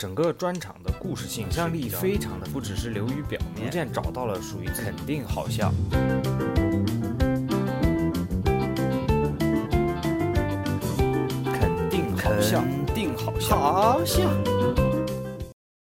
整个专场的故事性、想象力非常的，不只是流于表面，逐渐找到了属于肯定好笑。肯定好笑，肯定好笑。好笑。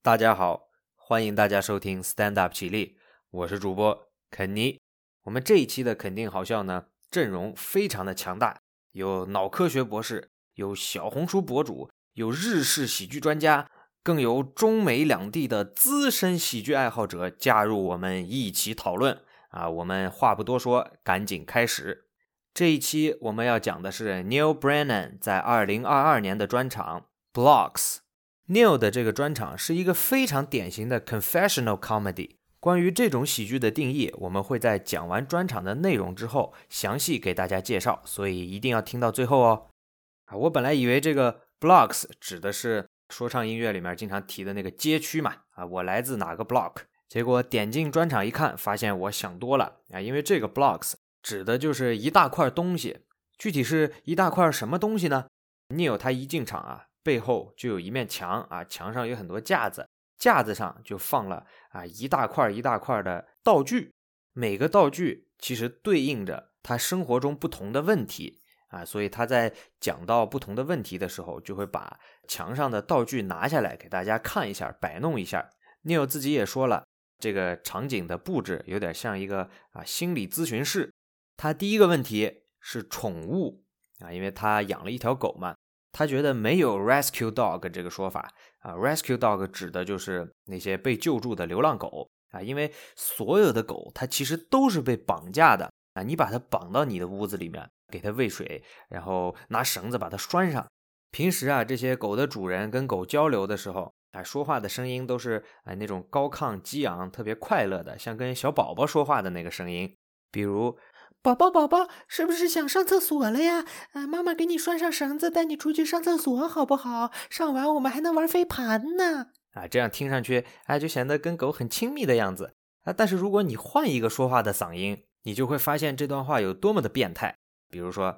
大家好，欢迎大家收听 Stand Up 起立，我是主播肯尼。我们这一期的肯定好笑呢，阵容非常的强大，有脑科学博士，有小红书博主，有日式喜剧专家，更有中美两地的资深喜剧爱好者加入我们一起讨论。啊，我们话不多说，赶紧开始。这一期我们要讲的是 Neil Brennan 在2022年的专场 Blocks。Neil 的这个专场是一个非常典型的 confessional comedy。关于这种喜剧的定义，我们会在讲完专场的内容之后详细给大家介绍，所以一定要听到最后哦。啊，我本来以为这个 blocks 指的是说唱音乐里面经常提的那个街区嘛，啊，我来自哪个 block，结果点进专场一看，发现我想多了啊，因为这个 blocks 指的就是一大块东西，具体是一大块什么东西呢？Neil 他一进场啊，背后就有一面墙啊，墙上有很多架子。架子上就放了啊一大块一大块的道具，每个道具其实对应着他生活中不同的问题啊，所以他在讲到不同的问题的时候，就会把墙上的道具拿下来给大家看一下，摆弄一下。Neil 自己也说了，这个场景的布置有点像一个啊心理咨询室。他第一个问题是宠物啊，因为他养了一条狗嘛。他觉得没有 rescue dog 这个说法啊，rescue dog 指的就是那些被救助的流浪狗啊，因为所有的狗它其实都是被绑架的啊，你把它绑到你的屋子里面，给它喂水，然后拿绳子把它拴上。平时啊，这些狗的主人跟狗交流的时候啊，说话的声音都是哎那种高亢激昂、特别快乐的，像跟小宝宝说话的那个声音，比如。宝宝，宝宝，是不是想上厕所了呀？啊，妈妈给你拴上绳子，带你出去上厕所，好不好？上完我们还能玩飞盘呢。啊，这样听上去，哎，就显得跟狗很亲密的样子啊。但是如果你换一个说话的嗓音，你就会发现这段话有多么的变态。比如说，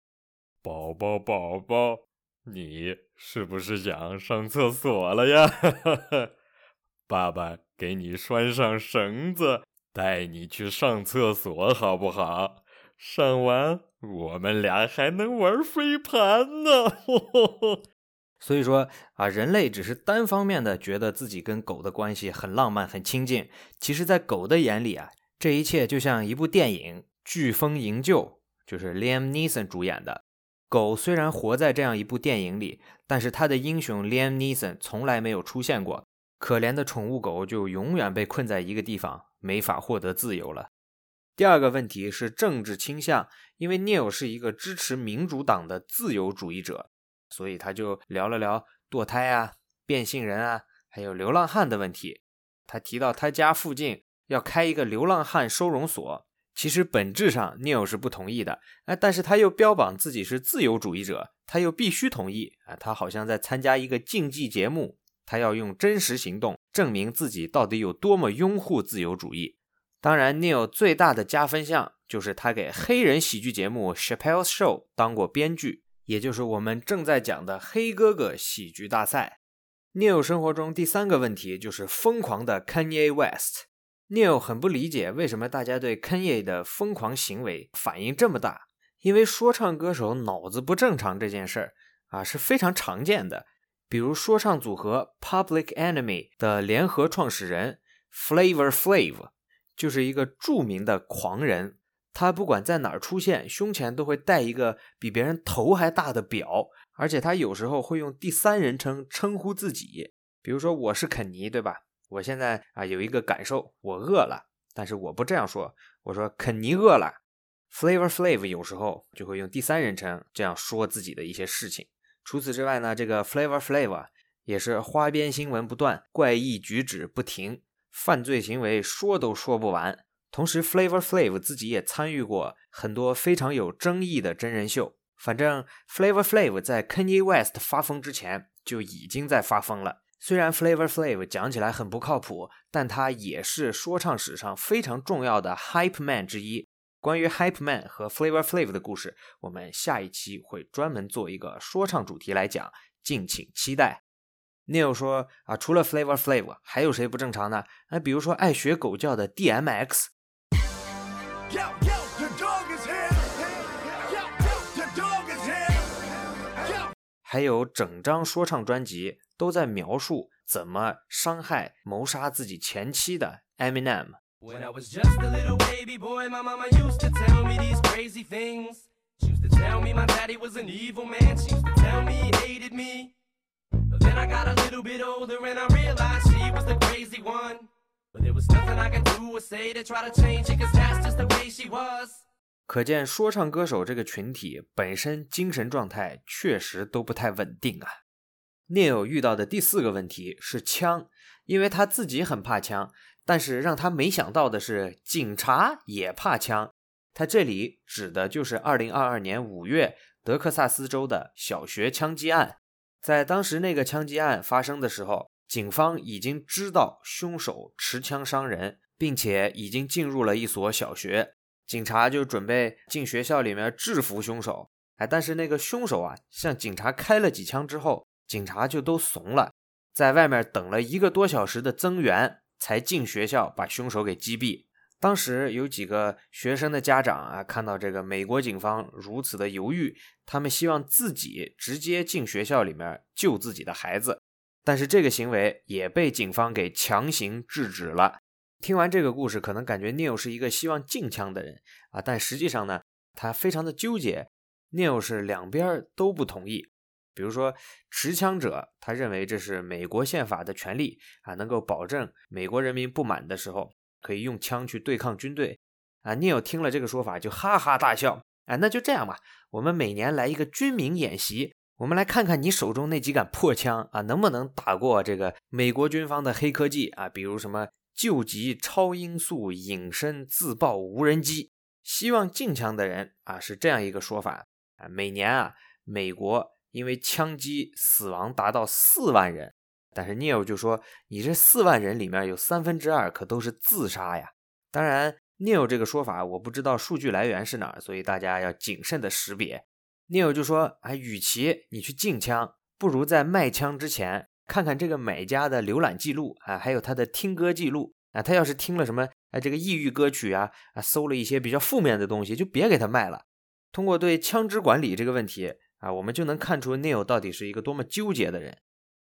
宝宝，宝宝，你是不是想上厕所了呀？爸爸给你拴上绳子，带你去上厕所，好不好？上完，我们俩还能玩飞盘呢。所以说啊，人类只是单方面的觉得自己跟狗的关系很浪漫、很亲近。其实，在狗的眼里啊，这一切就像一部电影《飓风营救》，就是 Liam Neeson 主演的。狗虽然活在这样一部电影里，但是它的英雄 Liam Neeson 从来没有出现过。可怜的宠物狗就永远被困在一个地方，没法获得自由了。第二个问题是政治倾向，因为 Neil 是一个支持民主党的自由主义者，所以他就聊了聊堕胎啊、变性人啊，还有流浪汉的问题。他提到他家附近要开一个流浪汉收容所，其实本质上 Neil 是不同意的，哎，但是他又标榜自己是自由主义者，他又必须同意啊，他好像在参加一个竞技节目，他要用真实行动证明自己到底有多么拥护自由主义。当然，Neil 最大的加分项就是他给黑人喜剧节目《Chappelle's Show》当过编剧，也就是我们正在讲的“黑哥哥”喜剧大赛。Neil 生活中第三个问题就是疯狂的 Kanye West。Neil 很不理解为什么大家对 Kanye 的疯狂行为反应这么大，因为说唱歌手脑子不正常这件事儿啊是非常常见的。比如说唱组合 Public Enemy 的联合创始人 Flavor Flav。就是一个著名的狂人，他不管在哪儿出现，胸前都会带一个比别人头还大的表，而且他有时候会用第三人称称呼自己，比如说我是肯尼，对吧？我现在啊有一个感受，我饿了，但是我不这样说，我说肯尼饿了。Flavor Flav 有时候就会用第三人称这样说自己的一些事情。除此之外呢，这个 Flavor Flav 也是花边新闻不断，怪异举止不停。犯罪行为说都说不完，同时 Flavor Flav 自己也参与过很多非常有争议的真人秀。反正 Flavor Flav 在 Kanye West 发疯之前就已经在发疯了。虽然 Flavor Flav 讲起来很不靠谱，但他也是说唱史上非常重要的 Hype Man 之一。关于 Hype Man 和 Flavor Flav 的故事，我们下一期会专门做一个说唱主题来讲，敬请期待。Neil 说啊，除了 Flavor Flav，还有谁不正常呢？啊，比如说爱学狗叫的 DMX。还有整张说唱专辑都在描述怎么伤害、谋杀自己前妻的 Eminem。可见，说唱歌手这个群体本身精神状态确实都不太稳定啊。Neil 遇到的第四个问题是枪，因为他自己很怕枪，但是让他没想到的是，警察也怕枪。他这里指的就是2022年5月德克萨斯州的小学枪击案。在当时那个枪击案发生的时候，警方已经知道凶手持枪伤人，并且已经进入了一所小学。警察就准备进学校里面制服凶手，哎，但是那个凶手啊，向警察开了几枪之后，警察就都怂了，在外面等了一个多小时的增援，才进学校把凶手给击毙。当时有几个学生的家长啊，看到这个美国警方如此的犹豫，他们希望自己直接进学校里面救自己的孩子，但是这个行为也被警方给强行制止了。听完这个故事，可能感觉 Neil 是一个希望禁枪的人啊，但实际上呢，他非常的纠结。Neil 是两边都不同意。比如说，持枪者他认为这是美国宪法的权利啊，能够保证美国人民不满的时候可以用枪去对抗军队啊。Neil 听了这个说法就哈哈大笑，哎，那就这样吧，我们每年来一个军民演习，我们来看看你手中那几杆破枪啊，能不能打过这个美国军方的黑科技啊，比如什么。救急超音速隐身自爆无人机，希望禁枪的人啊是这样一个说法啊。每年啊，美国因为枪击死亡达到四万人，但是 Neil 就说，你这四万人里面有三分之二可都是自杀呀。当然，Neil 这个说法我不知道数据来源是哪儿，所以大家要谨慎的识别。Neil 就说，啊，与其你去禁枪，不如在卖枪之前。看看这个买家的浏览记录啊，还有他的听歌记录啊，他要是听了什么啊这个抑郁歌曲啊啊，搜了一些比较负面的东西，就别给他卖了。通过对枪支管理这个问题啊，我们就能看出 Neil 到底是一个多么纠结的人。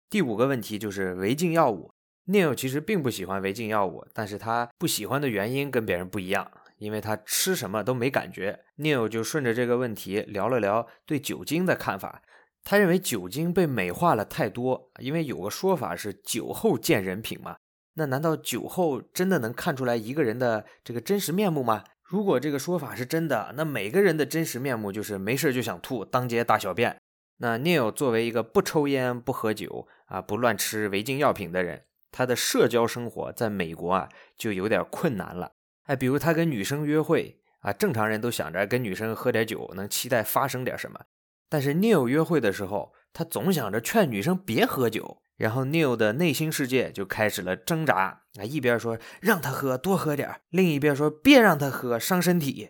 第五个问题就是违禁药物，Neil 其实并不喜欢违禁药物，但是他不喜欢的原因跟别人不一样，因为他吃什么都没感觉。Neil 就顺着这个问题聊了聊对酒精的看法。他认为酒精被美化了太多，因为有个说法是“酒后见人品”嘛。那难道酒后真的能看出来一个人的这个真实面目吗？如果这个说法是真的，那每个人的真实面目就是没事就想吐，当街大小便。那 Neil 作为一个不抽烟、不喝酒啊、不乱吃违禁药品的人，他的社交生活在美国啊就有点困难了。哎，比如他跟女生约会啊，正常人都想着跟女生喝点酒能期待发生点什么。但是 Neil 约会的时候，他总想着劝女生别喝酒，然后 Neil 的内心世界就开始了挣扎啊，一边说让他喝多喝点另一边说别让他喝伤身体。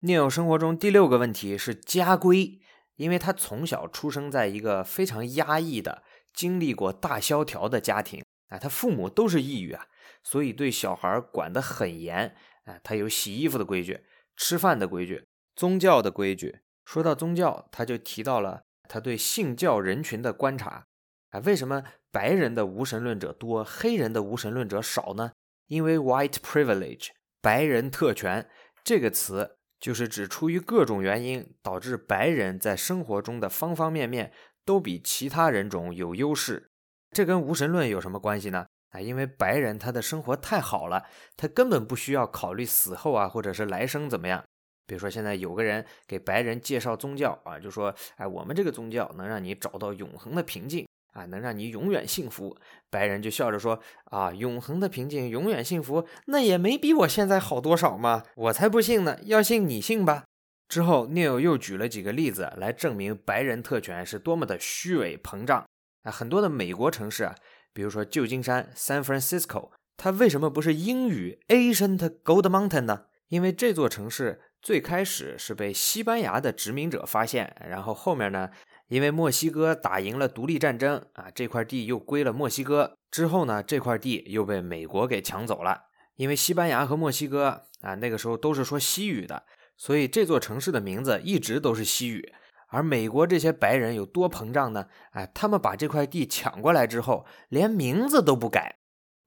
Neil 生活中第六个问题是家规，因为他从小出生在一个非常压抑的、经历过大萧条的家庭啊，他父母都是抑郁啊，所以对小孩管得很严啊，他有洗衣服的规矩、吃饭的规矩、宗教的规矩。说到宗教，他就提到了他对信教人群的观察啊，为什么白人的无神论者多，黑人的无神论者少呢？因为 white privilege，白人特权这个词就是指出于各种原因导致白人在生活中的方方面面都比其他人种有优势。这跟无神论有什么关系呢？啊，因为白人他的生活太好了，他根本不需要考虑死后啊，或者是来生怎么样。比如说，现在有个人给白人介绍宗教啊，就说：“哎，我们这个宗教能让你找到永恒的平静啊，能让你永远幸福。”白人就笑着说：“啊，永恒的平静，永远幸福，那也没比我现在好多少嘛！我才不信呢，要信你信吧。”之后，Neil 又举了几个例子来证明白人特权是多么的虚伪膨胀啊。很多的美国城市啊，比如说旧金山 （San Francisco），它为什么不是英语 “Ancient Gold Mountain” 呢？因为这座城市。最开始是被西班牙的殖民者发现，然后后面呢，因为墨西哥打赢了独立战争啊，这块地又归了墨西哥。之后呢，这块地又被美国给抢走了。因为西班牙和墨西哥啊，那个时候都是说西语的，所以这座城市的名字一直都是西语。而美国这些白人有多膨胀呢？哎，他们把这块地抢过来之后，连名字都不改。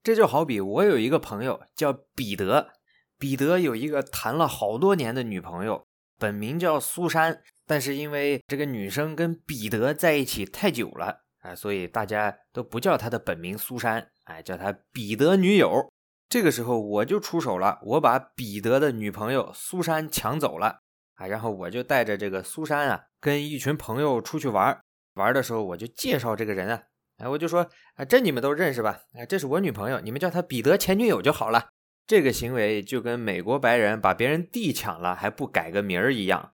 这就好比我有一个朋友叫彼得，彼得有一个谈了好多年的女朋友，本名叫苏珊。但是因为这个女生跟彼得在一起太久了，啊，所以大家都不叫她的本名苏珊，哎，叫她彼得女友。这个时候我就出手了，我把彼得的女朋友苏珊抢走了，啊，然后我就带着这个苏珊啊，跟一群朋友出去玩。玩的时候我就介绍这个人啊，哎，我就说啊，这你们都认识吧？哎，这是我女朋友，你们叫她彼得前女友就好了。这个行为就跟美国白人把别人地抢了还不改个名儿一样。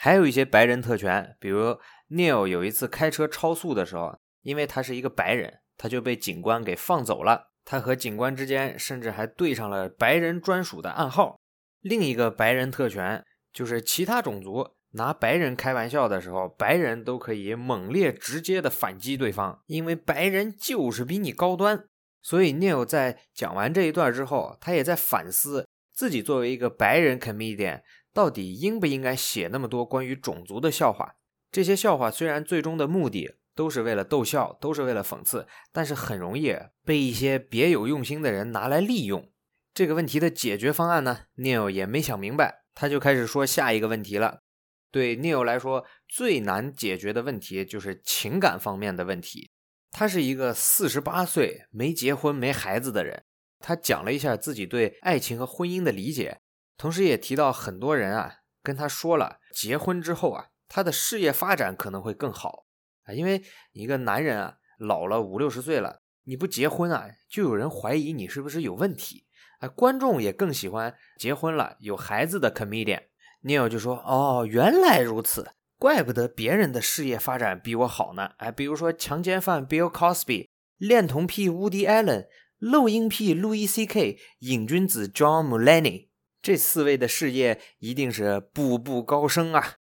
还有一些白人特权，比如 Neil 有一次开车超速的时候，因为他是一个白人，他就被警官给放走了。他和警官之间甚至还对上了白人专属的暗号。另一个白人特权就是其他种族拿白人开玩笑的时候，白人都可以猛烈直接的反击对方，因为白人就是比你高端。所以 Neil 在讲完这一段之后，他也在反思自己作为一个白人 comedian。到底应不应该写那么多关于种族的笑话？这些笑话虽然最终的目的都是为了逗笑，都是为了讽刺，但是很容易被一些别有用心的人拿来利用。这个问题的解决方案呢？Neil 也没想明白，他就开始说下一个问题了。对 Neil 来说，最难解决的问题就是情感方面的问题。他是一个四十八岁没结婚没孩子的人，他讲了一下自己对爱情和婚姻的理解。同时也提到很多人啊，跟他说了，结婚之后啊，他的事业发展可能会更好啊，因为一个男人啊，老了五六十岁了，你不结婚啊，就有人怀疑你是不是有问题啊。观众也更喜欢结婚了有孩子的 comedian。Neil 就说：“哦，原来如此，怪不得别人的事业发展比我好呢。哎，比如说强奸犯 Bill Cosby，恋童癖 Woody Allen，漏音癖 Louis C.K，瘾君子 John Mulaney。”这四位的事业一定是步步高升啊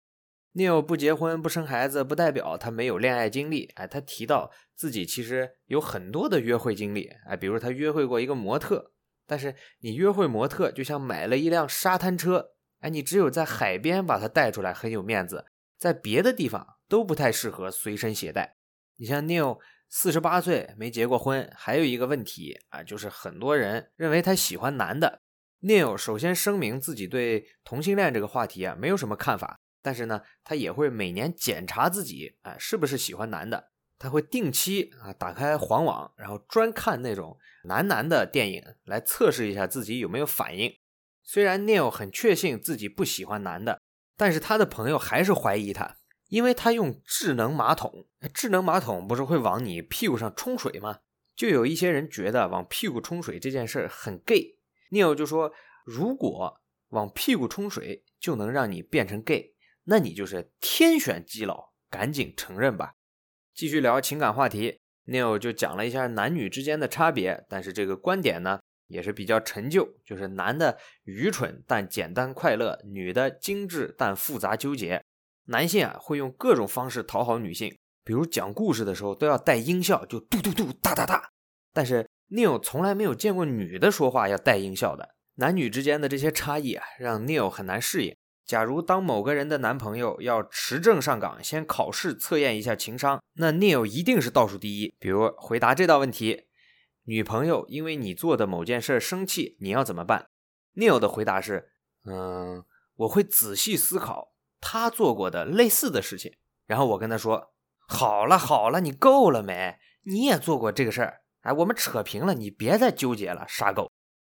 ！Neil 不结婚不生孩子，不代表他没有恋爱经历。哎，他提到自己其实有很多的约会经历。哎，比如他约会过一个模特，但是你约会模特就像买了一辆沙滩车，哎，你只有在海边把它带出来很有面子，在别的地方都不太适合随身携带。你像 Neil 四十八岁没结过婚，还有一个问题啊，就是很多人认为他喜欢男的。Neil 首先声明自己对同性恋这个话题啊没有什么看法，但是呢，他也会每年检查自己啊是不是喜欢男的。他会定期啊打开黄网，然后专看那种男男的电影来测试一下自己有没有反应。虽然 Neil 很确信自己不喜欢男的，但是他的朋友还是怀疑他，因为他用智能马桶。智能马桶不是会往你屁股上冲水吗？就有一些人觉得往屁股冲水这件事很 gay。Neil 就说：“如果往屁股冲水就能让你变成 gay，那你就是天选基佬，赶紧承认吧。”继续聊情感话题，Neil 就讲了一下男女之间的差别，但是这个观点呢也是比较陈旧，就是男的愚蠢但简单快乐，女的精致但复杂纠结。男性啊会用各种方式讨好女性，比如讲故事的时候都要带音效，就嘟嘟嘟哒哒哒。但是 Neil 从来没有见过女的说话要带音效的，男女之间的这些差异啊，让 Neil 很难适应。假如当某个人的男朋友要持证上岗，先考试测验一下情商，那 Neil 一定是倒数第一。比如回答这道问题：女朋友因为你做的某件事生气，你要怎么办？Neil 的回答是：嗯，我会仔细思考他做过的类似的事情，然后我跟他说：好了好了，你够了没？你也做过这个事儿。哎，我们扯平了，你别再纠结了，傻狗。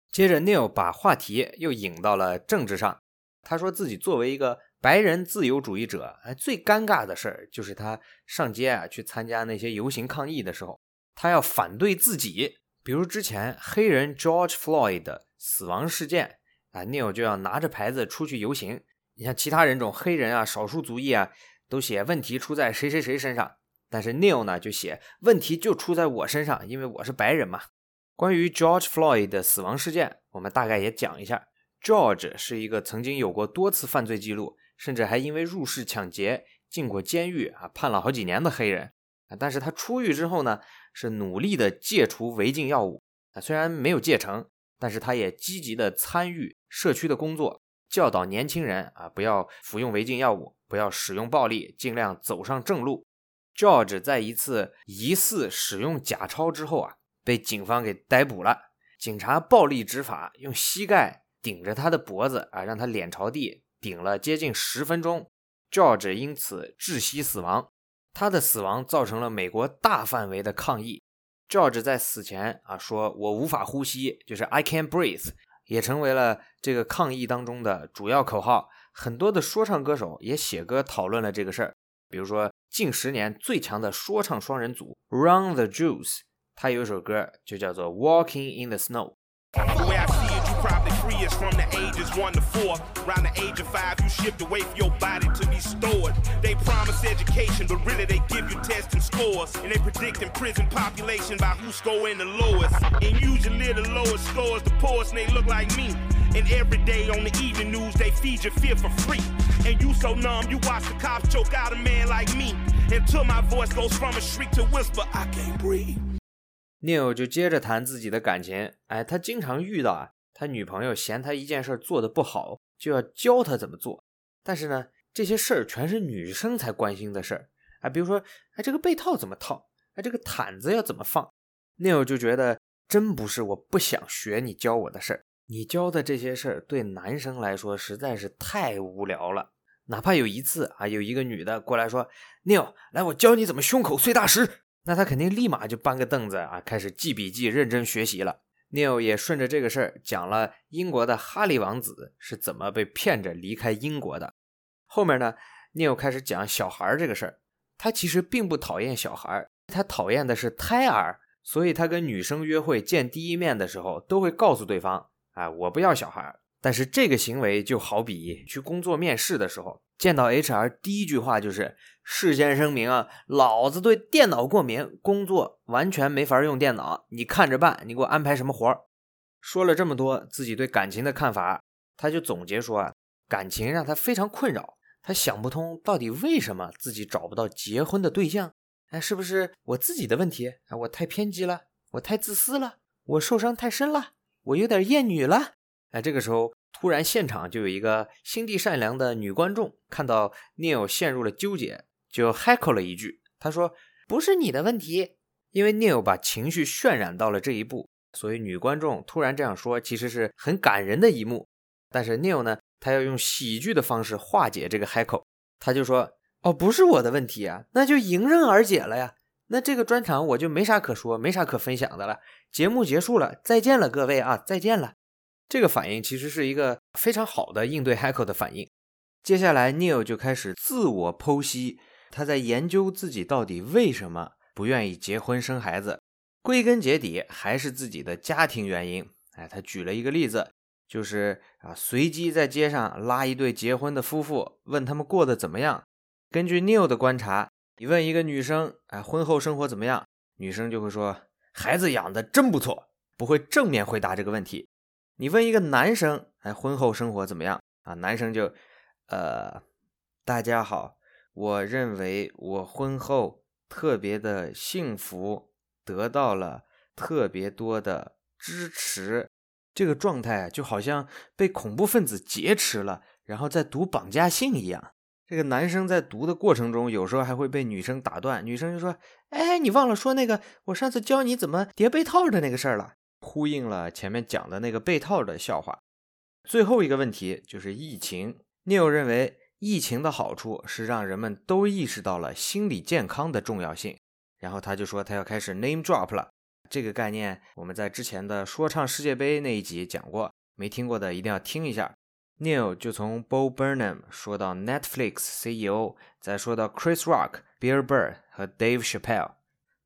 接着，Neil 把话题又引到了政治上。他说自己作为一个白人自由主义者，哎，最尴尬的事儿就是他上街啊，去参加那些游行抗议的时候，他要反对自己。比如之前黑人 George Floyd 的死亡事件啊，Neil 就要拿着牌子出去游行。你像其他人种，黑人啊、少数族裔啊，都写问题出在谁谁谁身上。但是 Neil 呢就写问题就出在我身上，因为我是白人嘛。关于 George Floyd 的死亡事件，我们大概也讲一下。George 是一个曾经有过多次犯罪记录，甚至还因为入室抢劫进过监狱啊，判了好几年的黑人啊。但是他出狱之后呢，是努力的戒除违禁药物啊，虽然没有戒成，但是他也积极的参与社区的工作，教导年轻人啊不要服用违禁药物，不要使用暴力，尽量走上正路。George 在一次疑似使用假钞之后啊，被警方给逮捕了。警察暴力执法，用膝盖顶着他的脖子啊，让他脸朝地顶了接近十分钟。George 因此窒息死亡。他的死亡造成了美国大范围的抗议。George 在死前啊说：“我无法呼吸”，就是 “I can't breathe”，也成为了这个抗议当中的主要口号。很多的说唱歌手也写歌讨论了这个事儿，比如说近十年最强的说唱双人组 Run the Jewels。他有一首歌就叫做《Walking in the Snow》。The way I see it, you probably free us from the ages one to four. Around the age of five, you shipped away for your body to be stored. They promise education, but really they give you tests and scores. And they predicting prison population by who's scoring the lowest. And usually the lowest scores the poorest, and they look like me. And every day on the evening news, they feed you fear for free. And you so numb, you watch the cops choke out a man like me. Until my voice goes from a shriek to whisper, I can't breathe. Neil 就接着谈自己的感情，哎，他经常遇到啊，他女朋友嫌他一件事做的不好，就要教他怎么做。但是呢，这些事儿全是女生才关心的事儿，哎，比如说，哎，这个被套怎么套？哎，这个毯子要怎么放？Neil 就觉得真不是我不想学你教我的事儿，你教的这些事儿对男生来说实在是太无聊了。哪怕有一次啊，有一个女的过来说，Neil，来，我教你怎么胸口碎大石。那他肯定立马就搬个凳子啊，开始记笔记、认真学习了。Neil 也顺着这个事儿讲了英国的哈利王子是怎么被骗着离开英国的。后面呢，Neil 开始讲小孩这个事儿。他其实并不讨厌小孩，他讨厌的是胎儿。所以他跟女生约会、见第一面的时候，都会告诉对方：“啊，我不要小孩。”但是这个行为就好比去工作面试的时候，见到 HR 第一句话就是事先声明啊，老子对电脑过敏，工作完全没法用电脑，你看着办，你给我安排什么活儿。说了这么多自己对感情的看法，他就总结说啊，感情让他非常困扰，他想不通到底为什么自己找不到结婚的对象。哎，是不是我自己的问题？啊，我太偏激了，我太自私了，我受伤太深了，我有点厌女了。哎，这个时候突然现场就有一个心地善良的女观众，看到 Neil 陷入了纠结，就 heckle 了一句。他说：“不是你的问题。”因为 Neil 把情绪渲染到了这一步，所以女观众突然这样说，其实是很感人的一幕。但是 Neil 呢，他要用喜剧的方式化解这个 heckle，他就说：“哦，不是我的问题啊，那就迎刃而解了呀。那这个专场我就没啥可说，没啥可分享的了。节目结束了，再见了，各位啊，再见了。”这个反应其实是一个非常好的应对 Heckle 的反应。接下来，Neil 就开始自我剖析，他在研究自己到底为什么不愿意结婚生孩子。归根结底还是自己的家庭原因。哎，他举了一个例子，就是啊，随机在街上拉一对结婚的夫妇，问他们过得怎么样。根据 Neil 的观察，你问一个女生，哎，婚后生活怎么样？女生就会说，孩子养的真不错，不会正面回答这个问题。你问一个男生，哎，婚后生活怎么样啊？男生就，呃，大家好，我认为我婚后特别的幸福，得到了特别多的支持，这个状态就好像被恐怖分子劫持了，然后在读绑架信一样。这个男生在读的过程中，有时候还会被女生打断，女生就说：“哎，你忘了说那个我上次教你怎么叠被套的那个事儿了。”呼应了前面讲的那个被套的笑话。最后一个问题就是疫情。Neil 认为疫情的好处是让人们都意识到了心理健康的重要性。然后他就说他要开始 name drop 了。这个概念我们在之前的说唱世界杯那一集讲过，没听过的一定要听一下。Neil 就从 Bo Burnham 说到 Netflix CEO，再说到 Chris Rock、Bill Burr 和 Dave Chappelle，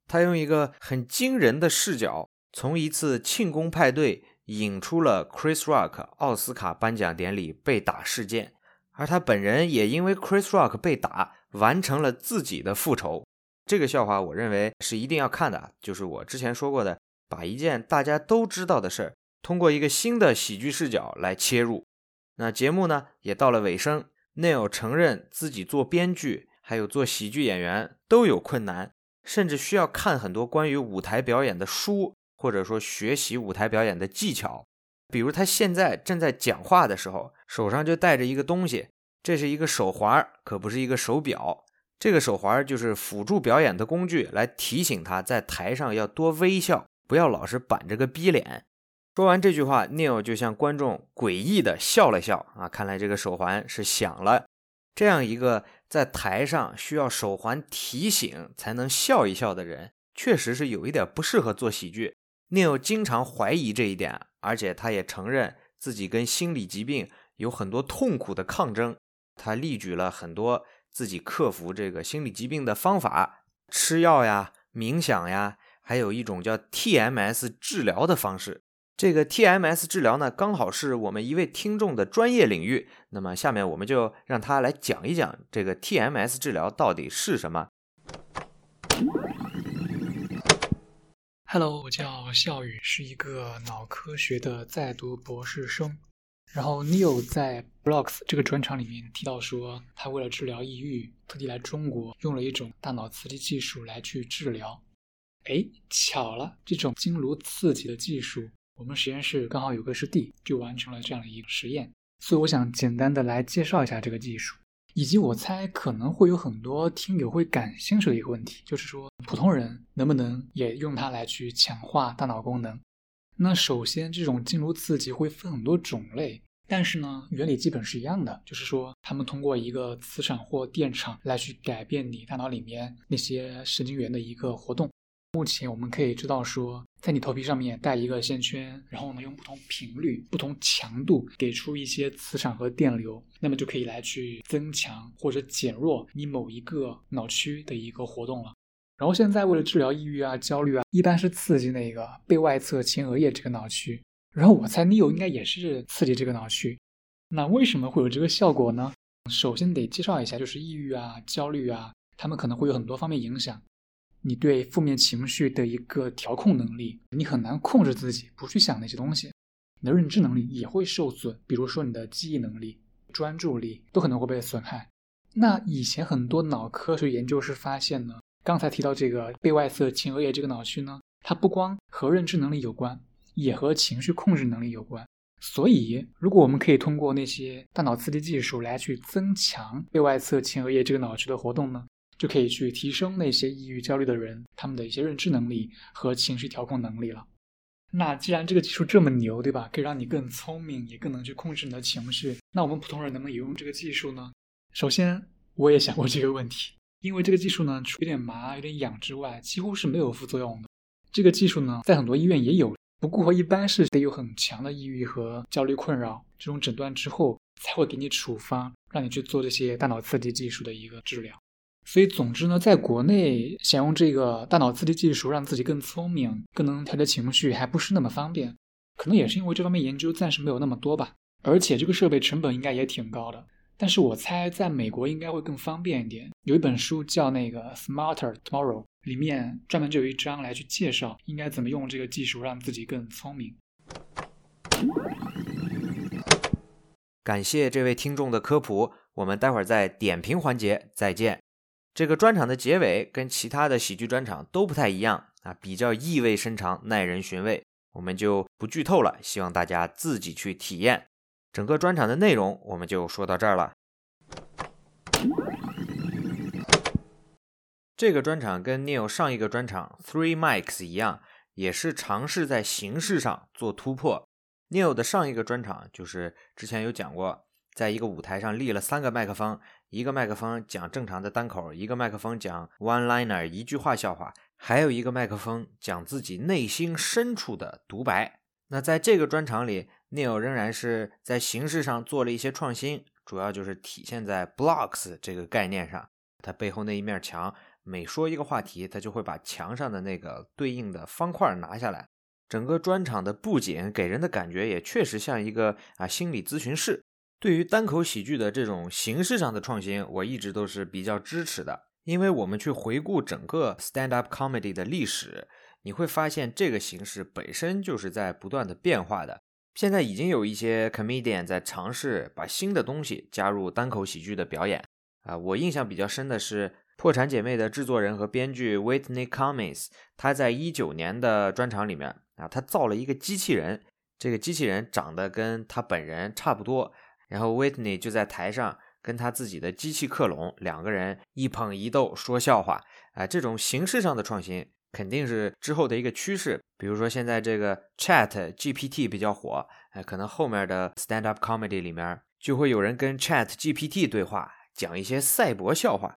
他用一个很惊人的视角。从一次庆功派对引出了 Chris Rock 奥斯卡颁奖典礼被打事件，而他本人也因为 Chris Rock 被打完成了自己的复仇。这个笑话我认为是一定要看的，就是我之前说过的，把一件大家都知道的事儿，通过一个新的喜剧视角来切入。那节目呢也到了尾声，Neil 承认自己做编剧还有做喜剧演员都有困难，甚至需要看很多关于舞台表演的书，或者说学习舞台表演的技巧。比如他现在正在讲话的时候，手上就带着一个东西，这是一个手环，可不是一个手表。这个手环就是辅助表演的工具，来提醒他在台上要多微笑，不要老是板着个逼脸。说完这句话，Neil 就向观众诡异的笑了笑。啊，看来这个手环是响了。这样一个在台上需要手环提醒才能笑一笑的人，确实是有一点不适合做喜剧。Neil 经常怀疑这一点，而且他也承认自己跟心理疾病有很多痛苦的抗争。他例举了很多。自己克服这个心理疾病的方法，吃药呀、冥想呀，还有一种叫 TMS 治疗的方式。这个 TMS 治疗呢，刚好是我们一位听众的专业领域。那么下面我们就让他来讲一讲这个 TMS 治疗到底是什么。Hello，我叫笑宇，是一个脑科学的在读博士生。然后，Neil 在 Blocks 这个专场里面提到说，他为了治疗抑郁，特地来中国用了一种大脑刺激技术来去治疗。哎，巧了，这种经颅刺激的技术，我们实验室刚好有个师弟就完成了这样的一个实验。所以我想简单的来介绍一下这个技术，以及我猜可能会有很多听友会感兴趣的一个问题，就是说普通人能不能也用它来去强化大脑功能？那首先，这种经颅刺激会分很多种类。但是呢，原理基本是一样的，就是说，他们通过一个磁场或电场来去改变你大脑里面那些神经元的一个活动。目前我们可以知道说，在你头皮上面带一个线圈，然后呢，用不同频率、不同强度给出一些磁场和电流，那么就可以来去增强或者减弱你某一个脑区的一个活动了。然后现在为了治疗抑郁啊、焦虑啊，一般是刺激那个背外侧前额叶这个脑区。然后我猜 Neo 应该也是刺激这个脑区，那为什么会有这个效果呢？首先得介绍一下，就是抑郁啊、焦虑啊，他们可能会有很多方面影响你对负面情绪的一个调控能力，你很难控制自己不去想那些东西，你的认知能力也会受损，比如说你的记忆能力、专注力都可能会被损害。那以前很多脑科学研究是发现呢，刚才提到这个背外侧前额叶这个脑区呢，它不光和认知能力有关。也和情绪控制能力有关，所以如果我们可以通过那些大脑刺激技术来去增强背外侧前额叶这个脑区的活动呢，就可以去提升那些抑郁焦虑的人他们的一些认知能力和情绪调控能力了。那既然这个技术这么牛，对吧？可以让你更聪明，也更能去控制你的情绪。那我们普通人能不能也用这个技术呢？首先，我也想过这个问题，因为这个技术呢，除有点麻、有点痒之外，几乎是没有副作用的。这个技术呢，在很多医院也有。不过一般是得有很强的抑郁和焦虑困扰这种诊断之后，才会给你处方，让你去做这些大脑刺激技术的一个治疗。所以总之呢，在国内想用这个大脑刺激技术让自己更聪明、更能调节情绪，还不是那么方便。可能也是因为这方面研究暂时没有那么多吧，而且这个设备成本应该也挺高的。但是我猜在美国应该会更方便一点。有一本书叫那个《Smarter Tomorrow》。里面专门就有一章来去介绍应该怎么用这个技术让自己更聪明。感谢这位听众的科普，我们待会儿在点评环节再见。这个专场的结尾跟其他的喜剧专场都不太一样啊，比较意味深长，耐人寻味。我们就不剧透了，希望大家自己去体验。整个专场的内容我们就说到这儿了。这个专场跟 Neil 上一个专场 Three Mics 一样，也是尝试在形式上做突破。Neil 的上一个专场就是之前有讲过，在一个舞台上立了三个麦克风，一个麦克风讲正常的单口，一个麦克风讲 one liner 一句话笑话，还有一个麦克风讲自己内心深处的独白。那在这个专场里，Neil 仍然是在形式上做了一些创新，主要就是体现在 blocks 这个概念上，它背后那一面墙。每说一个话题，他就会把墙上的那个对应的方块拿下来。整个专场的布景给人的感觉也确实像一个啊心理咨询室。对于单口喜剧的这种形式上的创新，我一直都是比较支持的。因为我们去回顾整个 stand up comedy 的历史，你会发现这个形式本身就是在不断的变化的。现在已经有一些 comedian 在尝试把新的东西加入单口喜剧的表演。啊，我印象比较深的是《破产姐妹》的制作人和编剧 Whitney Cummings，他在一九年的专场里面啊，他造了一个机器人，这个机器人长得跟他本人差不多，然后 Whitney 就在台上跟他自己的机器克隆两个人一捧一逗说笑话，啊，这种形式上的创新肯定是之后的一个趋势。比如说现在这个 Chat GPT 比较火，哎，可能后面的 Stand Up Comedy 里面就会有人跟 Chat GPT 对话，讲一些赛博笑话。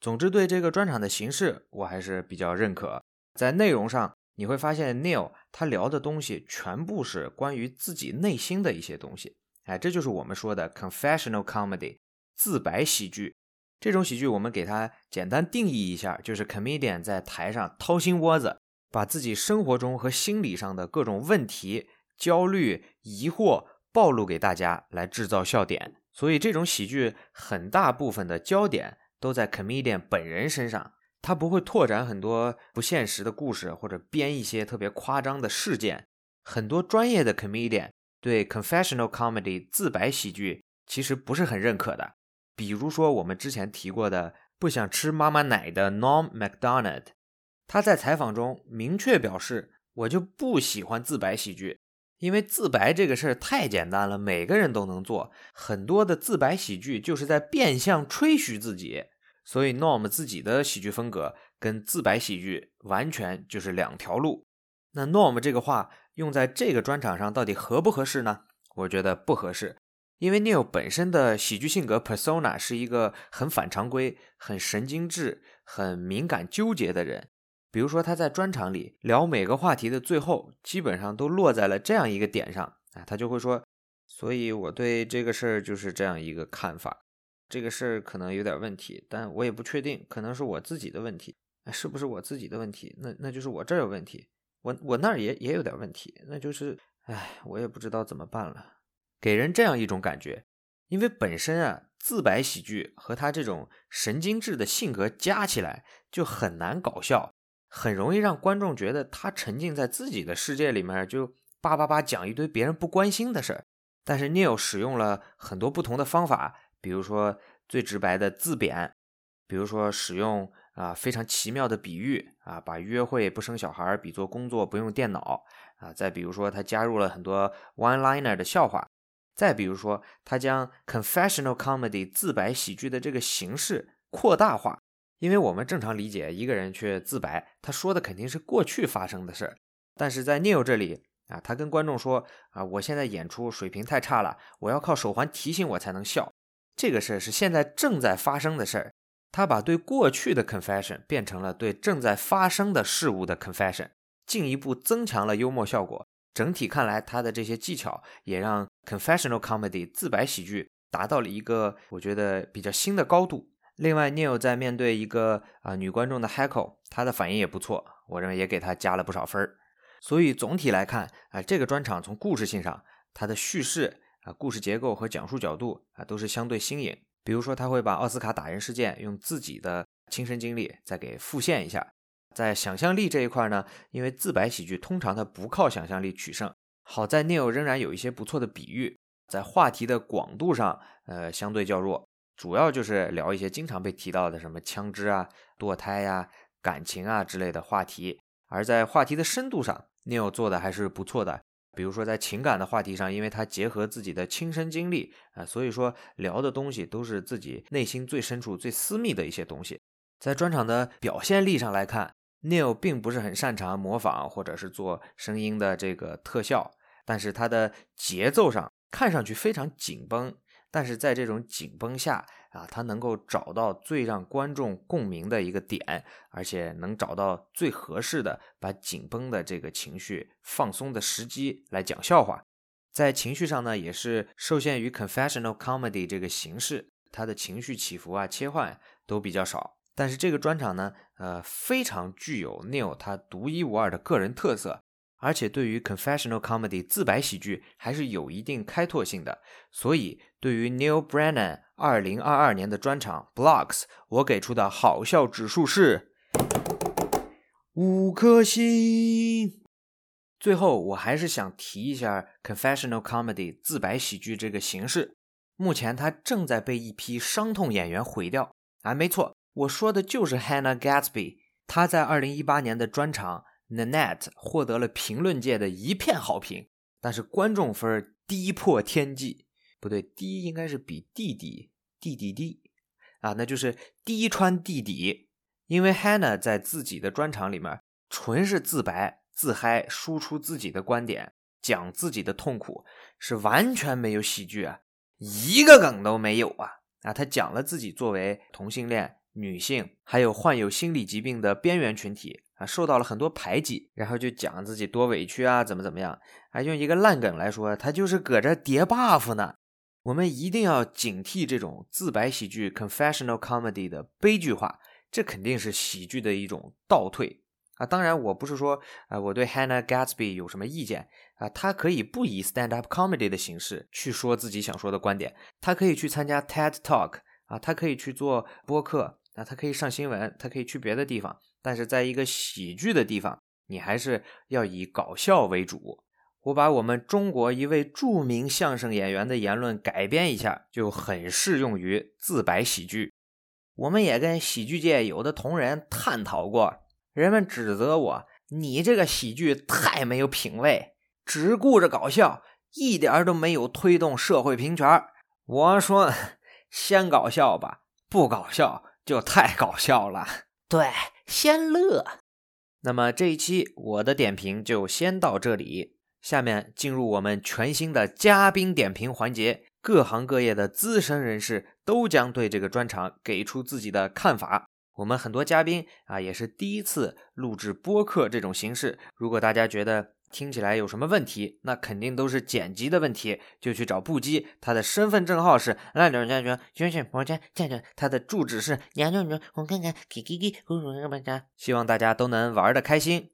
总之，对这个专场的形式我还是比较认可。在内容上，你会发现 Neil 他聊的东西全部是关于自己内心的一些东西，哎，这就是我们说的 confessional comedy 自白喜剧。这种喜剧我们给它简单定义一下，就是 comedian 在台上掏心窝子，把自己生活中和心理上的各种问题、焦虑、疑惑暴露给大家，来制造笑点。所以这种喜剧很大部分的焦点都在 comedian 本人身上，他不会拓展很多不现实的故事，或者编一些特别夸张的事件。很多专业的 comedian 对 confessional comedy 自白喜剧其实不是很认可的。比如说我们之前提过的不想吃妈妈奶的 Norm Macdonald，他在采访中明确表示：“我就不喜欢自白喜剧。”因为自白这个事儿太简单了，每个人都能做。很多的自白喜剧就是在变相吹嘘自己，所以 Norm 自己的喜剧风格跟自白喜剧完全就是两条路。那 Norm 这个话用在这个专场上到底合不合适呢？我觉得不合适，因为 Neil 本身的喜剧性格 persona 是一个很反常规、很神经质、很敏感纠结的人。比如说，他在专场里聊每个话题的最后，基本上都落在了这样一个点上啊，他就会说：“所以我对这个事儿就是这样一个看法，这个事儿可能有点问题，但我也不确定，可能是我自己的问题，是不是我自己的问题？那那就是我这儿有问题，我我那儿也也有点问题，那就是，哎，我也不知道怎么办了，给人这样一种感觉，因为本身啊，自白喜剧和他这种神经质的性格加起来就很难搞笑。”很容易让观众觉得他沉浸在自己的世界里面，就叭叭叭讲一堆别人不关心的事儿。但是 Neil 使用了很多不同的方法，比如说最直白的自贬，比如说使用啊非常奇妙的比喻啊，把约会不生小孩比作工作不用电脑啊，再比如说他加入了很多 one-liner 的笑话，再比如说他将 confessional comedy 自白喜剧的这个形式扩大化。因为我们正常理解，一个人去自白，他说的肯定是过去发生的事儿。但是在 Neil 这里啊，他跟观众说啊，我现在演出水平太差了，我要靠手环提醒我才能笑。这个事儿是现在正在发生的事儿。他把对过去的 confession 变成了对正在发生的事物的 confession，进一步增强了幽默效果。整体看来，他的这些技巧也让 confessional comedy 自白喜剧达到了一个我觉得比较新的高度。另外，Neil 在面对一个啊女观众的 heckle，他的反应也不错，我认为也给他加了不少分儿。所以总体来看啊，这个专场从故事性上，它的叙事啊、故事结构和讲述角度啊都是相对新颖。比如说，他会把奥斯卡打人事件用自己的亲身经历再给复现一下。在想象力这一块呢，因为自白喜剧通常它不靠想象力取胜，好在 Neil 仍然有一些不错的比喻，在话题的广度上，呃，相对较弱。主要就是聊一些经常被提到的什么枪支啊、堕胎呀、感情啊之类的话题，而在话题的深度上，Neil 做的还是不错的。比如说在情感的话题上，因为他结合自己的亲身经历啊，所以说聊的东西都是自己内心最深处、最私密的一些东西。在专场的表现力上来看，Neil 并不是很擅长模仿或者是做声音的这个特效，但是他的节奏上看上去非常紧绷。但是在这种紧绷下啊，他能够找到最让观众共鸣的一个点，而且能找到最合适的把紧绷的这个情绪放松的时机来讲笑话。在情绪上呢，也是受限于 confessional comedy 这个形式，他的情绪起伏啊、切换都比较少。但是这个专场呢，呃，非常具有 Neil 他独一无二的个人特色。而且对于 confessional comedy 自白喜剧还是有一定开拓性的，所以对于 Neil Brennan 二零二二年的专场 Blocks，我给出的好笑指数是五颗星。最后，我还是想提一下 confessional comedy 自白喜剧这个形式。目前它正在被一批伤痛演员毁掉。啊，没错，我说的就是 Hannah Gatsby。他在2018年的专场《Nanette》获得了评论界的一片好评，但是观众分低破天际。不对，低应该是比弟弟弟弟低啊，那就是低穿弟底。因为 Hannah 在自己的专场里面纯是自白、自嗨，输出自己的观点，讲自己的痛苦，是完全没有喜剧啊，一个梗都没有啊！啊，他讲了自己作为同性恋、女性，还有患有心理疾病的边缘群体啊，受到了很多排挤，然后就讲自己多委屈啊，怎么怎么样啊？用一个烂梗来说，他就是搁这叠 buff 呢。我们一定要警惕这种自白喜剧 （confessional comedy） 的悲剧化。这肯定是喜剧的一种倒退啊！当然，我不是说啊，我对 Hannah Gatsby 有什么意见啊？他可以不以 stand up comedy 的形式去说自己想说的观点，他可以去参加 TED Talk 啊，他可以去做播客啊，他可以上新闻，他可以去别的地方。但是在一个喜剧的地方，你还是要以搞笑为主。我把我们中国一位著名相声演员的言论改编一下，就很适用于自白喜剧。我们也跟喜剧界有的同仁探讨过，人们指责我：“你这个喜剧太没有品位，只顾着搞笑，一点都没有推动社会平权。”我说：“先搞笑吧，不搞笑就太搞笑了。”对，先乐。那么这一期我的点评就先到这里，下面进入我们全新的嘉宾点评环节。各行各业的资深人士都将对这个专场给出自己的看法。我们很多嘉宾啊，也是第一次录制播客这种形式。如果大家觉得听起来有什么问题，那肯定都是剪辑的问题，就去找布基。他的身份证号是烂点将军，军训房间将军。他的住址是娘娘娘，我看看，给给给，公主什家。希望大家都能玩的开心。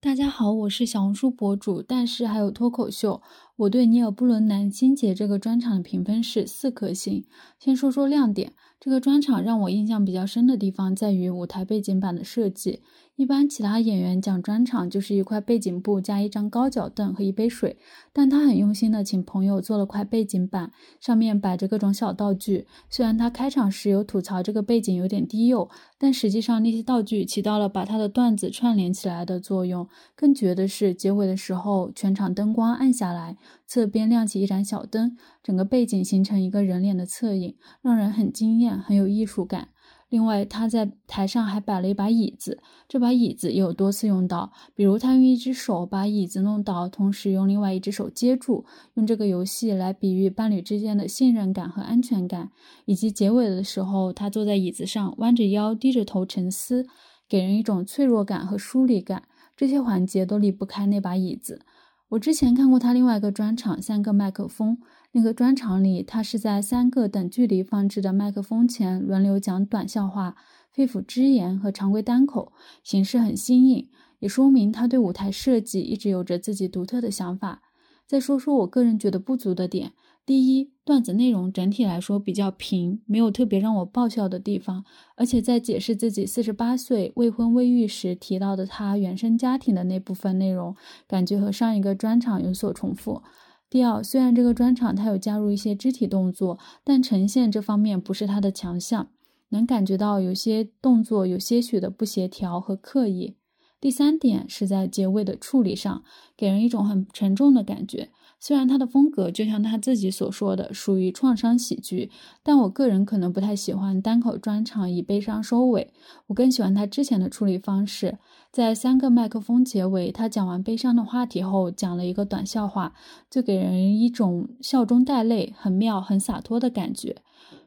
大家好，我是小红书博主，但是还有脱口秀。我对尼尔布伦南星节这个专场的评分是四颗星。先说说亮点，这个专场让我印象比较深的地方在于舞台背景板的设计。一般其他演员讲专场就是一块背景布加一张高脚凳和一杯水，但他很用心的请朋友做了块背景板，上面摆着各种小道具。虽然他开场时有吐槽这个背景有点低幼，但实际上那些道具起到了把他的段子串联起来的作用。更绝的是结尾的时候，全场灯光暗下来，侧边亮起一盏小灯，整个背景形成一个人脸的侧影，让人很惊艳，很有艺术感。另外，他在台上还摆了一把椅子，这把椅子也有多次用到，比如他用一只手把椅子弄倒，同时用另外一只手接住，用这个游戏来比喻伴侣之间的信任感和安全感。以及结尾的时候，他坐在椅子上，弯着腰，低着头沉思，给人一种脆弱感和疏离感。这些环节都离不开那把椅子。我之前看过他另外一个专场《三个麦克风》。那个专场里，他是在三个等距离放置的麦克风前轮流讲短笑话、肺腑之言和常规单口，形式很新颖，也说明他对舞台设计一直有着自己独特的想法。再说说我个人觉得不足的点：第一，段子内容整体来说比较平，没有特别让我爆笑的地方，而且在解释自己四十八岁未婚未育时提到的他原生家庭的那部分内容，感觉和上一个专场有所重复。第二，虽然这个专场他有加入一些肢体动作，但呈现这方面不是他的强项，能感觉到有些动作有些许的不协调和刻意。第三点是在结尾的处理上，给人一种很沉重的感觉。虽然他的风格就像他自己所说的属于创伤喜剧，但我个人可能不太喜欢单口专场以悲伤收尾。我更喜欢他之前的处理方式，在三个麦克风结尾，他讲完悲伤的话题后，讲了一个短笑话，就给人一种笑中带泪、很妙、很洒脱的感觉。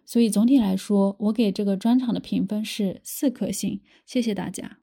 所以总体来说，我给这个专场的评分是四颗星。谢谢大家。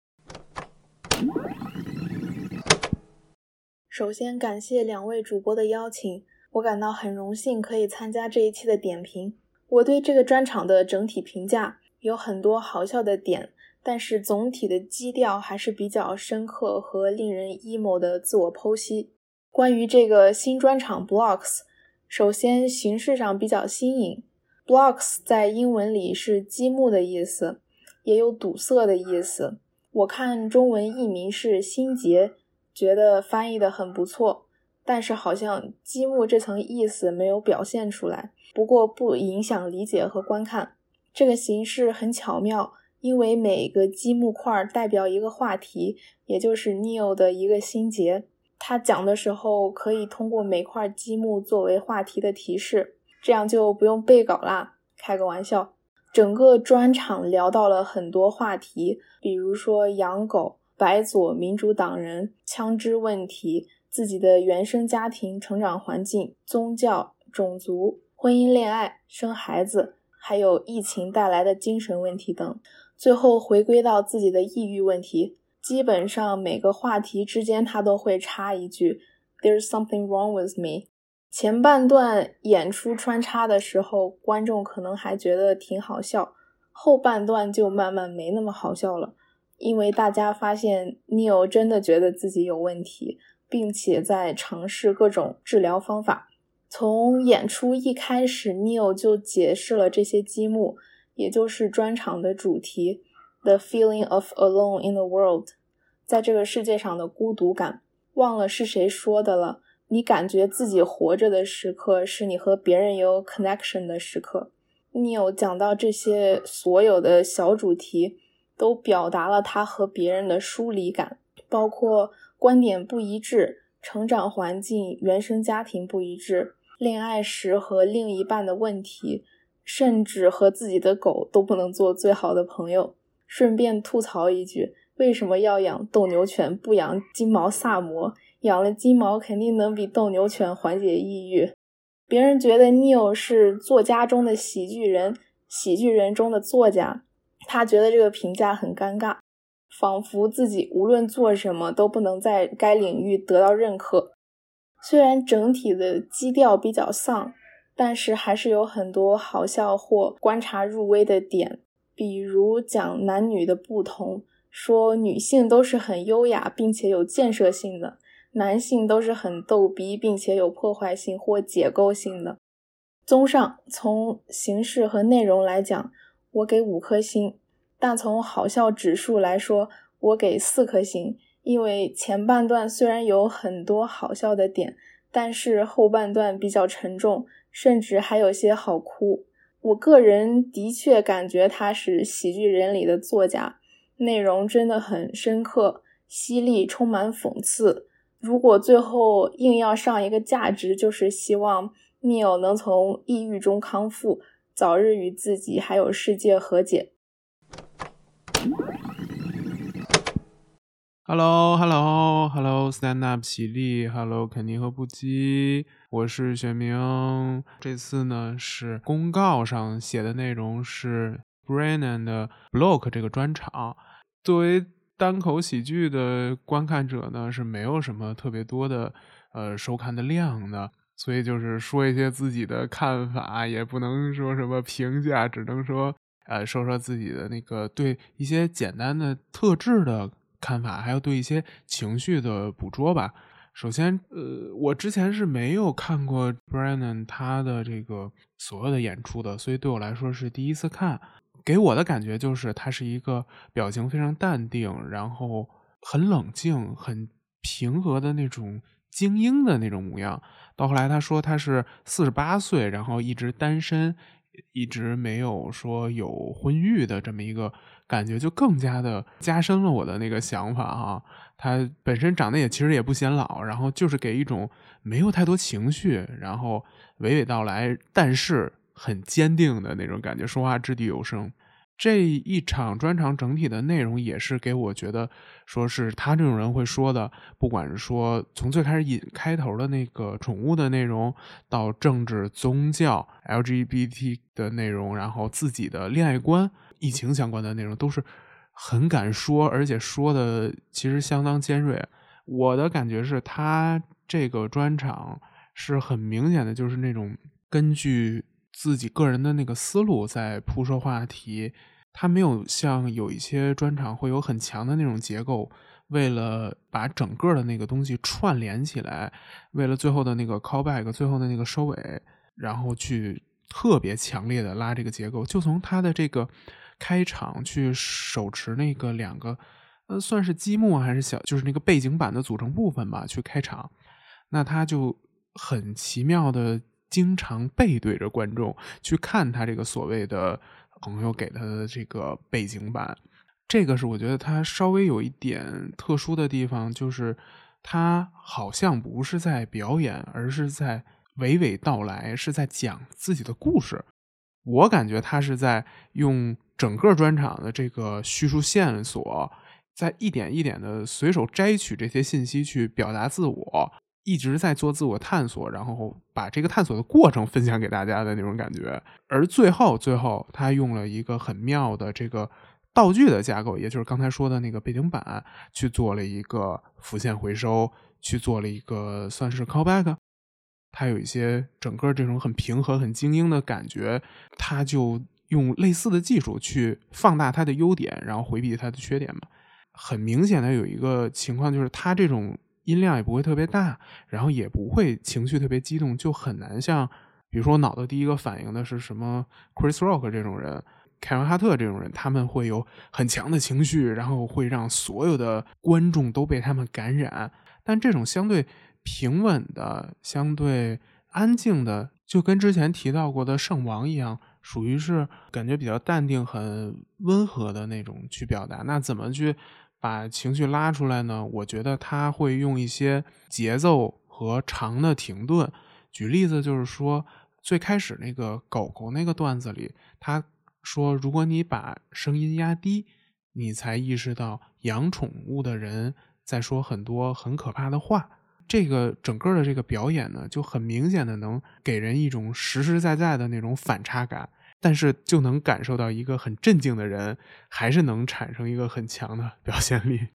首先感谢两位主播的邀请，我感到很荣幸可以参加这一期的点评。我对这个专场的整体评价有很多好笑的点，但是总体的基调还是比较深刻和令人 emo 的自我剖析。关于这个新专场 Blocks，首先形式上比较新颖，Blocks 在英文里是积木的意思，也有堵塞的意思。我看中文译名是心结。觉得翻译的很不错，但是好像积木这层意思没有表现出来。不过不影响理解和观看。这个形式很巧妙，因为每个积木块代表一个话题，也就是 Neo 的一个心结。他讲的时候可以通过每块积木作为话题的提示，这样就不用背稿啦。开个玩笑。整个专场聊到了很多话题，比如说养狗、白左民主党人、枪支问题、自己的原生家庭、成长环境、宗教、种族、婚姻、恋爱、生孩子，还有疫情带来的精神问题等。最后回归到自己的抑郁问题，基本上每个话题之间他都会插一句：“There's something wrong with me。”前半段演出穿插的时候，观众可能还觉得挺好笑，后半段就慢慢没那么好笑了，因为大家发现 Neil 真的觉得自己有问题，并且在尝试各种治疗方法。从演出一开始，Neil 就解释了这些积木，也就是专场的主题：The feeling of alone in the world，在这个世界上的孤独感。忘了是谁说的了。你感觉自己活着的时刻，是你和别人有 connection 的时刻。你有讲到这些所有的小主题，都表达了他和别人的疏离感，包括观点不一致、成长环境、原生家庭不一致、恋爱时和另一半的问题，甚至和自己的狗都不能做最好的朋友。顺便吐槽一句，为什么要养斗牛犬，不养金毛萨摩？养了金毛，肯定能比斗牛犬缓解抑郁。别人觉得 Neil 是作家中的喜剧人，喜剧人中的作家，他觉得这个评价很尴尬，仿佛自己无论做什么都不能在该领域得到认可。虽然整体的基调比较丧，但是还是有很多好笑或观察入微的点，比如讲男女的不同，说女性都是很优雅并且有建设性的。男性都是很逗逼，并且有破坏性或解构性的。综上，从形式和内容来讲，我给五颗星；但从好笑指数来说，我给四颗星。因为前半段虽然有很多好笑的点，但是后半段比较沉重，甚至还有些好哭。我个人的确感觉他是喜剧人里的作家，内容真的很深刻、犀利，充满讽刺。如果最后硬要上一个价值，就是希望 Neil 能从抑郁中康复，早日与自己还有世界和解。Hello，Hello，Hello，Stand Up 起立，Hello，肯尼和布基，我是雪明。这次呢是公告上写的内容是 Brennan 的 Block 这个专场，作为。单口喜剧的观看者呢是没有什么特别多的呃收看的量的，所以就是说一些自己的看法，也不能说什么评价，只能说呃说说自己的那个对一些简单的特质的看法，还有对一些情绪的捕捉吧。首先，呃，我之前是没有看过 Brennan 他的这个所有的演出的，所以对我来说是第一次看。给我的感觉就是他是一个表情非常淡定，然后很冷静、很平和的那种精英的那种模样。到后来他说他是四十八岁，然后一直单身，一直没有说有婚育的这么一个感觉，就更加的加深了我的那个想法哈。他本身长得也其实也不显老，然后就是给一种没有太多情绪，然后娓娓道来，但是。很坚定的那种感觉，说话掷地有声。这一场专场整体的内容也是给我觉得，说是他这种人会说的，不管是说从最开始引开头的那个宠物的内容，到政治、宗教、LGBT 的内容，然后自己的恋爱观、疫情相关的内容，都是很敢说，而且说的其实相当尖锐。我的感觉是他这个专场是很明显的，就是那种根据。自己个人的那个思路在铺设话题，他没有像有一些专场会有很强的那种结构，为了把整个的那个东西串联起来，为了最后的那个 callback，最后的那个收尾，然后去特别强烈的拉这个结构，就从他的这个开场去手持那个两个，呃，算是积木还是小，就是那个背景板的组成部分吧，去开场。那他就很奇妙的经常背对着观众去看他这个所谓的朋友给他的这个背景板。这个是我觉得他稍微有一点特殊的地方，就是他好像不是在表演，而是在娓娓道来，是在讲自己的故事。我感觉他是在用整个专场的这个叙述线索，在一点一点的随手摘取这些信息去表达自我，一直在做自我探索，然后把这个探索的过程分享给大家的那种感觉。而最后，最后他用了一个很妙的这个。道具的架构，也就是刚才说的那个背景板，去做了一个浮现回收，去做了一个算是 callback。它有一些整个这种很平和、很精英的感觉，它就用类似的技术去放大它的优点，然后回避它的缺点嘛。很明显的有一个情况就是，它这种音量也不会特别大，然后也不会情绪特别激动，就很难像，比如说我脑子第一个反应的是什么 Chris Rock 这种人。凯文哈特这种人，他们会有很强的情绪，然后会让所有的观众都被他们感染。但这种相对平稳的、相对安静的，就跟之前提到过的圣王一样，属于是感觉比较淡定、很温和的那种去表达。那怎么去把情绪拉出来呢？我觉得他会用一些节奏和长的停顿。举例子就是说，最开始那个狗狗那个段子里，他。说，如果你把声音压低，你才意识到养宠物的人在说很多很可怕的话。这个整个的这个表演呢，就很明显的能给人一种实实在在的那种反差感，但是就能感受到一个很镇静的人，还是能产生一个很强的表现力。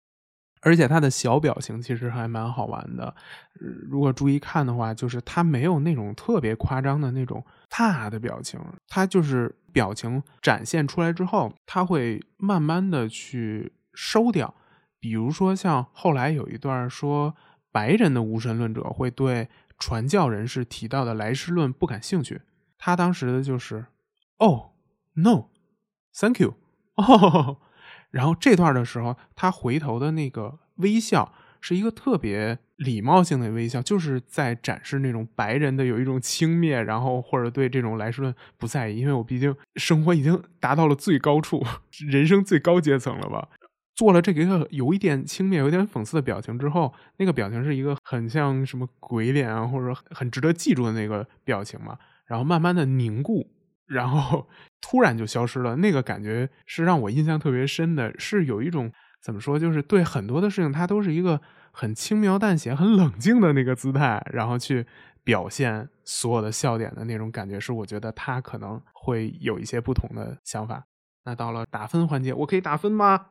而且他的小表情其实还蛮好玩的，如果注意看的话，就是他没有那种特别夸张的那种大的表情，他就是表情展现出来之后，他会慢慢的去收掉。比如说像后来有一段说白人的无神论者会对传教人士提到的来世论不感兴趣，他当时的就是哦，no，thank you，哦。然后这段的时候，他回头的那个微笑是一个特别礼貌性的微笑，就是在展示那种白人的有一种轻蔑，然后或者对这种来说不在意。因为我毕竟生活已经达到了最高处，人生最高阶层了吧。做了这个有一点轻蔑、有点讽刺的表情之后，那个表情是一个很像什么鬼脸啊，或者很值得记住的那个表情嘛。然后慢慢的凝固。然后 突然就消失了，那个感觉是让我印象特别深的，是有一种怎么说，就是对很多的事情，他都是一个很轻描淡写、很冷静的那个姿态，然后去表现所有的笑点的那种感觉，是我觉得他可能会有一些不同的想法。那到了打分环节，我可以打分吗？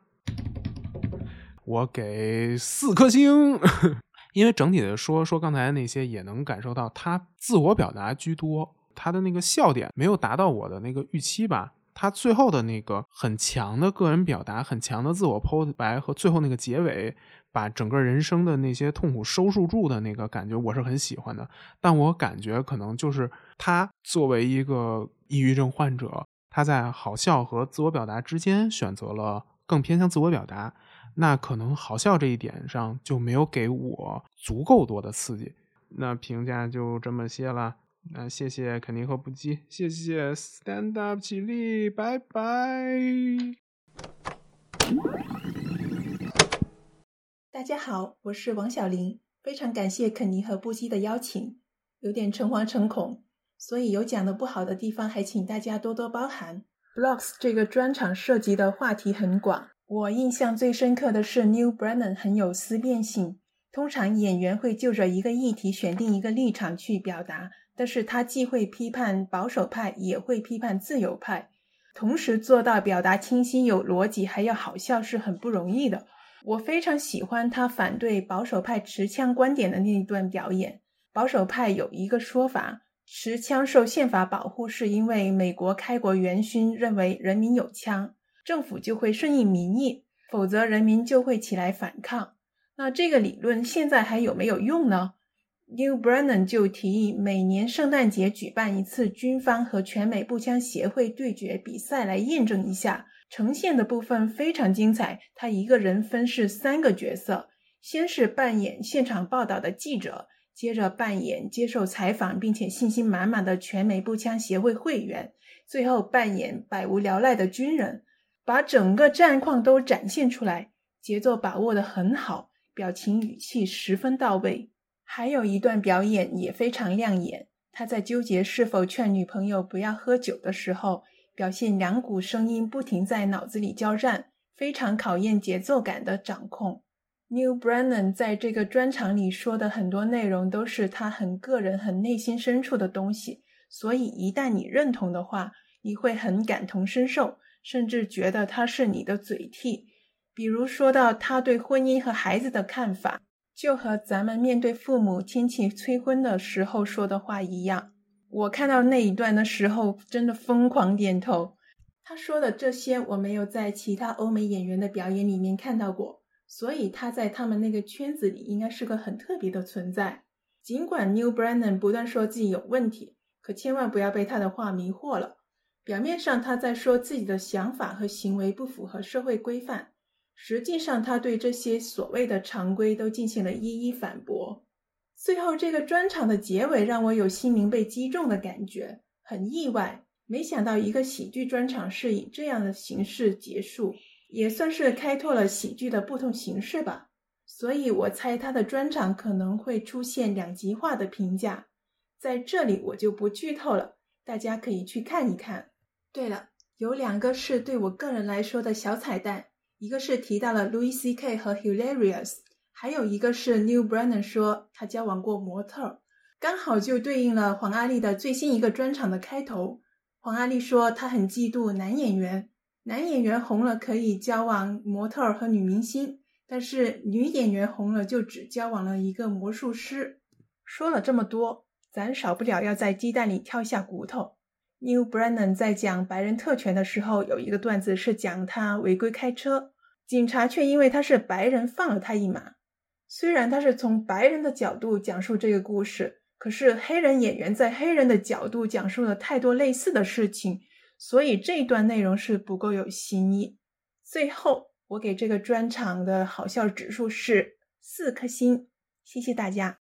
我给四颗星，因为整体的说说刚才那些，也能感受到他自我表达居多。他的那个笑点没有达到我的那个预期吧？他最后的那个很强的个人表达、很强的自我剖白和最后那个结尾，把整个人生的那些痛苦收束住的那个感觉，我是很喜欢的。但我感觉可能就是他作为一个抑郁症患者，他在好笑和自我表达之间选择了更偏向自我表达，那可能好笑这一点上就没有给我足够多的刺激。那评价就这么些了。那谢谢肯尼和布基，谢谢 Stand Up 起立，拜拜。大家好，我是王小玲，非常感谢肯尼和布基的邀请，有点诚惶诚恐，所以有讲的不好的地方，还请大家多多包涵。Blocks 这个专场涉及的话题很广，我印象最深刻的是 New Brennan 很有思辨性，通常演员会就着一个议题选定一个立场去表达。但是他既会批判保守派，也会批判自由派，同时做到表达清晰、有逻辑，还要好笑，是很不容易的。我非常喜欢他反对保守派持枪观点的那一段表演。保守派有一个说法，持枪受宪法保护，是因为美国开国元勋认为人民有枪，政府就会顺应民意，否则人民就会起来反抗。那这个理论现在还有没有用呢？New Brennan 就提议每年圣诞节举办一次军方和全美步枪协会对决比赛来验证一下。呈现的部分非常精彩，他一个人分饰三个角色：先是扮演现场报道的记者，接着扮演接受采访并且信心满满的全美步枪协会会员，最后扮演百无聊赖的军人，把整个战况都展现出来，节奏把握得很好，表情语气十分到位。还有一段表演也非常亮眼，他在纠结是否劝女朋友不要喝酒的时候，表现两股声音不停在脑子里交战，非常考验节奏感的掌控。New Brennan 在这个专场里说的很多内容都是他很个人、很内心深处的东西，所以一旦你认同的话，你会很感同身受，甚至觉得他是你的嘴替。比如说到他对婚姻和孩子的看法。就和咱们面对父母亲戚催婚的时候说的话一样，我看到那一段的时候，真的疯狂点头。他说的这些，我没有在其他欧美演员的表演里面看到过，所以他在他们那个圈子里应该是个很特别的存在。尽管 New Brennan 不断说自己有问题，可千万不要被他的话迷惑了。表面上他在说自己的想法和行为不符合社会规范。实际上，他对这些所谓的常规都进行了一一反驳。最后，这个专场的结尾让我有心灵被击中的感觉，很意外。没想到一个喜剧专场是以这样的形式结束，也算是开拓了喜剧的不同形式吧。所以我猜他的专场可能会出现两极化的评价，在这里我就不剧透了，大家可以去看一看。对了，有两个是对我个人来说的小彩蛋。一个是提到了 Louis C.K. 和 Hilarious，还有一个是 New Brennan 说他交往过模特，刚好就对应了黄阿丽的最新一个专场的开头。黄阿丽说她很嫉妒男演员，男演员红了可以交往模特和女明星，但是女演员红了就只交往了一个魔术师。说了这么多，咱少不了要在鸡蛋里挑下骨头。New Brennan 在讲白人特权的时候，有一个段子是讲他违规开车，警察却因为他是白人放了他一马。虽然他是从白人的角度讲述这个故事，可是黑人演员在黑人的角度讲述了太多类似的事情，所以这一段内容是不够有新意。最后，我给这个专场的好笑指数是四颗星，谢谢大家。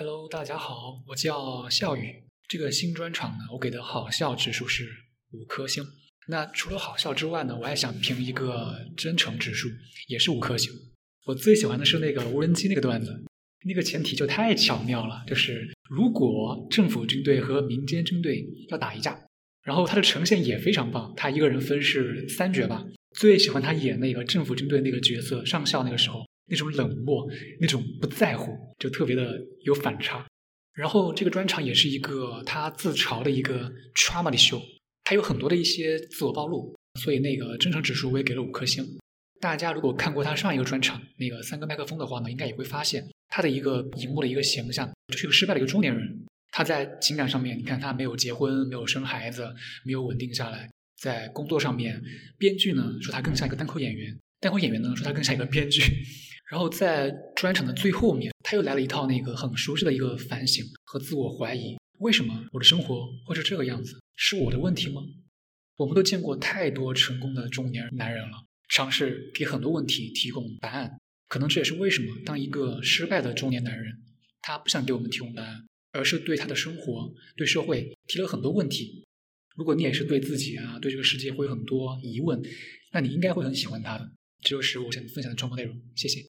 Hello，大家好，我叫笑宇。这个新专场呢，我给的好笑指数是五颗星。那除了好笑之外呢，我还想评一个真诚指数，也是五颗星。我最喜欢的是那个无人机那个段子，那个前提就太巧妙了，就是如果政府军队和民间军队要打一架，然后他的呈现也非常棒，他一个人分饰三角吧。最喜欢他演那个政府军队那个角色上校那个时候。那种冷漠，那种不在乎，就特别的有反差。然后这个专场也是一个他自嘲的一个 trauma 的秀，他有很多的一些自我暴露，所以那个真诚指数我也给了五颗星。大家如果看过他上一个专场那个三个麦克风的话呢，应该也会发现他的一个荧幕的一个形象，就是一个失败的一个中年人。他在情感上面，你看他没有结婚，没有生孩子，没有稳定下来。在工作上面，编剧呢说他更像一个单口演员，单口演员呢说他更像一个编剧。然后在专场的最后面，他又来了一套那个很熟悉的一个反省和自我怀疑：为什么我的生活会是这个样子？是我的问题吗？我们都见过太多成功的中年男人了，尝试给很多问题提供答案。可能这也是为什么，当一个失败的中年男人，他不想给我们提供答案，而是对他的生活、对社会提了很多问题。如果你也是对自己啊、对这个世界会有很多疑问，那你应该会很喜欢他的。这就是我想分享的全部内容。谢谢。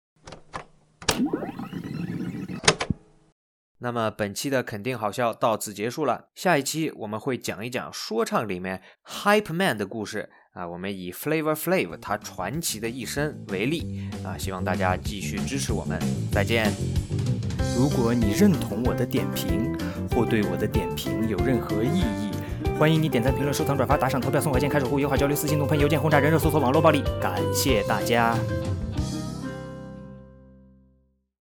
那么本期的肯定好笑到此结束了。下一期我们会讲一讲说唱里面 Hype Man 的故事啊，我们以 Flavor Flav 他传奇的一生为例啊，希望大家继续支持我们。再见。如果你认同我的点评，或对我的点评有任何异议，欢迎你点赞、评论、收藏、转发、打赏、投票、送火箭、开守护、友好交流、私信怒喷、邮件轰炸、人肉搜索、网络暴力，感谢大家。